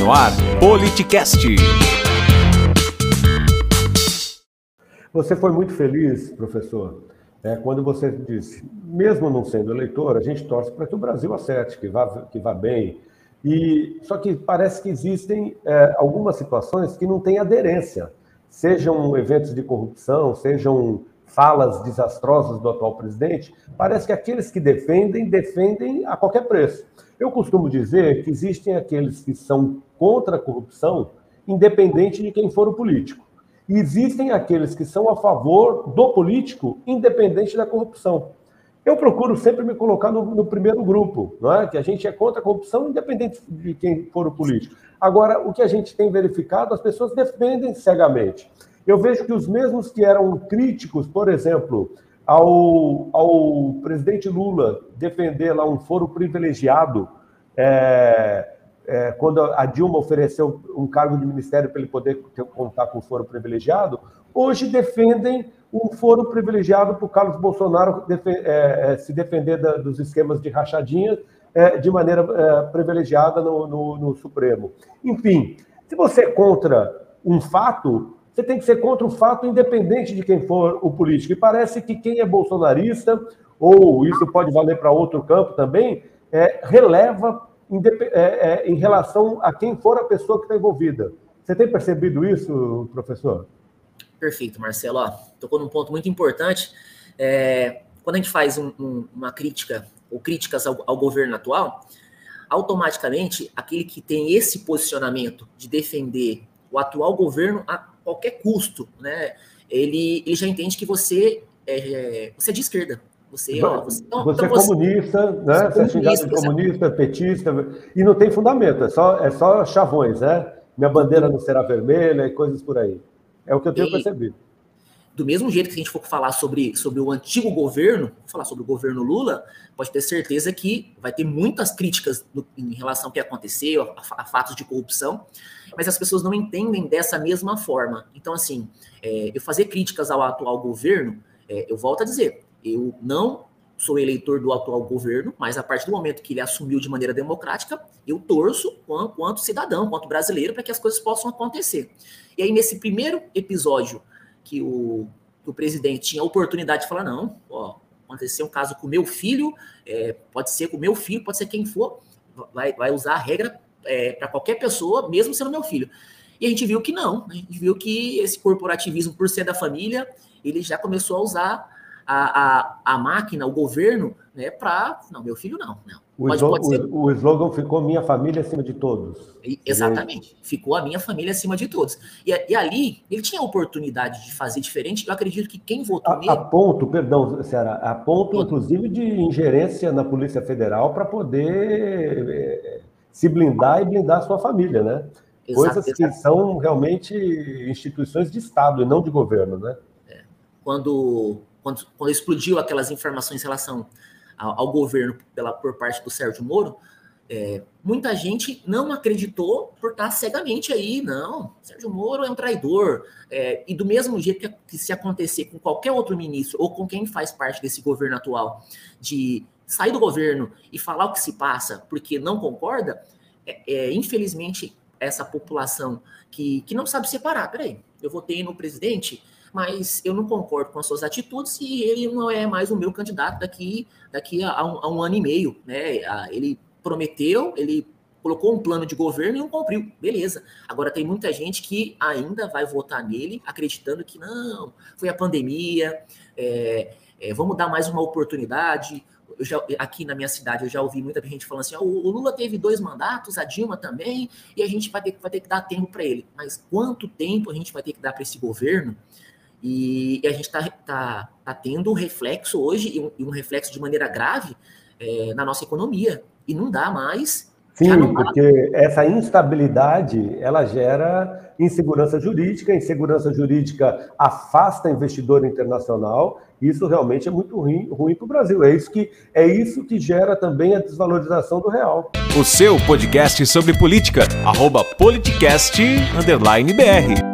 no ar, Politicast. Você foi muito feliz, professor, é, quando você disse, mesmo não sendo eleitor, a gente torce para que o Brasil acerte, que vá, que vá bem. E Só que parece que existem é, algumas situações que não têm aderência, sejam eventos de corrupção, sejam falas desastrosas do atual presidente, parece que aqueles que defendem, defendem a qualquer preço. Eu costumo dizer que existem aqueles que são contra a corrupção, independente de quem for o político. E existem aqueles que são a favor do político, independente da corrupção. Eu procuro sempre me colocar no, no, primeiro grupo, não é? que a gente é contra a corrupção, independente de quem for o político. Agora, o que a gente tem verificado, as pessoas defendem cegamente. Eu vejo que os mesmos que eram críticos, por exemplo, ao, ao presidente Lula defender lá um foro privilegiado, é, é, quando a Dilma ofereceu um cargo de ministério para ele poder ter, contar com foro privilegiado, hoje defendem um foro privilegiado para o Carlos Bolsonaro é, é, se defender da, dos esquemas de rachadinha é, de maneira é, privilegiada no, no, no Supremo. Enfim, se você é contra um fato, você tem que ser contra o fato, independente de quem for o político. E parece que quem é bolsonarista, ou isso pode valer para outro campo também, é, releva é, é, em relação a quem for a pessoa que está envolvida. Você tem percebido isso, professor? Perfeito, Marcelo. Ó, tocou num ponto muito importante. É, quando a gente faz um, um, uma crítica ou críticas ao, ao governo atual, automaticamente aquele que tem esse posicionamento de defender o atual governo qualquer custo, né? Ele, ele já entende que você é, você é de esquerda. Você, você, então, você então é comunista, né? Você, você é xingado de comunista, petista, e não tem fundamento, é só, é só chavões, né? Minha bandeira não será vermelha e coisas por aí. É o que eu tenho e, percebido. Do mesmo jeito que a gente for falar sobre, sobre o antigo governo, falar sobre o governo Lula, pode ter certeza que vai ter muitas críticas no, em relação ao que aconteceu, a, a, fatos de corrupção, mas as pessoas não entendem dessa mesma forma. Então, assim, é, eu fazer críticas ao atual governo, é, eu volto a dizer, eu não sou eleitor do atual governo, mas a partir do momento que ele assumiu de maneira democrática, eu torço quanto, quanto cidadão, quanto brasileiro, para que as coisas possam acontecer. E aí, nesse primeiro episódio que o, que o presidente tinha a oportunidade de falar, não, ó, aconteceu um caso com meu filho, é, pode ser com meu filho, pode ser quem for, vai, vai usar a regra é, para qualquer pessoa, mesmo sendo meu filho. E a gente viu que não, a gente viu que esse corporativismo, por ser da família, ele já começou a usar a, a, a máquina, o governo, né, para. Não, meu filho não. não. O, pode, slogan, pode o, o, slogan ficou minha família acima de todos. exatamente. Ficou a minha família acima de todos. E, e, ali, ele tinha a oportunidade de fazer diferente. Eu acredito que quem votou a, nele. A ponto, perdão, Ceará, a ponto, inclusive, de ingerência na Polícia Federal para poder é, se blindar e blindar a sua família, né? Exato, Coisas que são realmente instituições de Estado e não de governo, né? É. Quando quando, quando explodiu aquelas informações em relação ao, ao governo pela, por parte do Sérgio Moro, é, muita gente não acreditou por estar cegamente aí, não. Sérgio Moro é um traidor. É, e do mesmo jeito que, que, se acontecer com qualquer outro ministro ou com quem faz parte desse governo atual, de sair do governo e falar o que se passa porque não concorda, é, é infelizmente essa população que, que não sabe separar. Peraí, eu votei no presidente, mas eu não concordo com as suas atitudes e ele não é mais o meu candidato daqui, daqui a, um, a um ano e meio. Né? Ele prometeu, ele colocou um plano de governo e não cumpriu. Beleza. Agora tem muita gente que ainda vai votar nele, acreditando que não, foi a pandemia, é, é, vamos dar mais uma oportunidade. Já, aqui na minha cidade eu já ouvi muita gente falando assim: oh, o Lula teve dois mandatos, a Dilma também, e a gente vai ter, vai ter que dar tempo para ele. Mas quanto tempo a gente vai ter que dar para esse governo e, e a gente está tá, tá tendo um reflexo hoje, e um, e um reflexo de maneira grave, é, na nossa economia. E não dá mais. Sim, porque essa instabilidade ela gera insegurança jurídica, insegurança jurídica afasta investidor internacional. Isso realmente é muito ruim, ruim para o Brasil. É isso, que, é isso que gera também a desvalorização do real. O seu podcast sobre política, arroba politicast_br.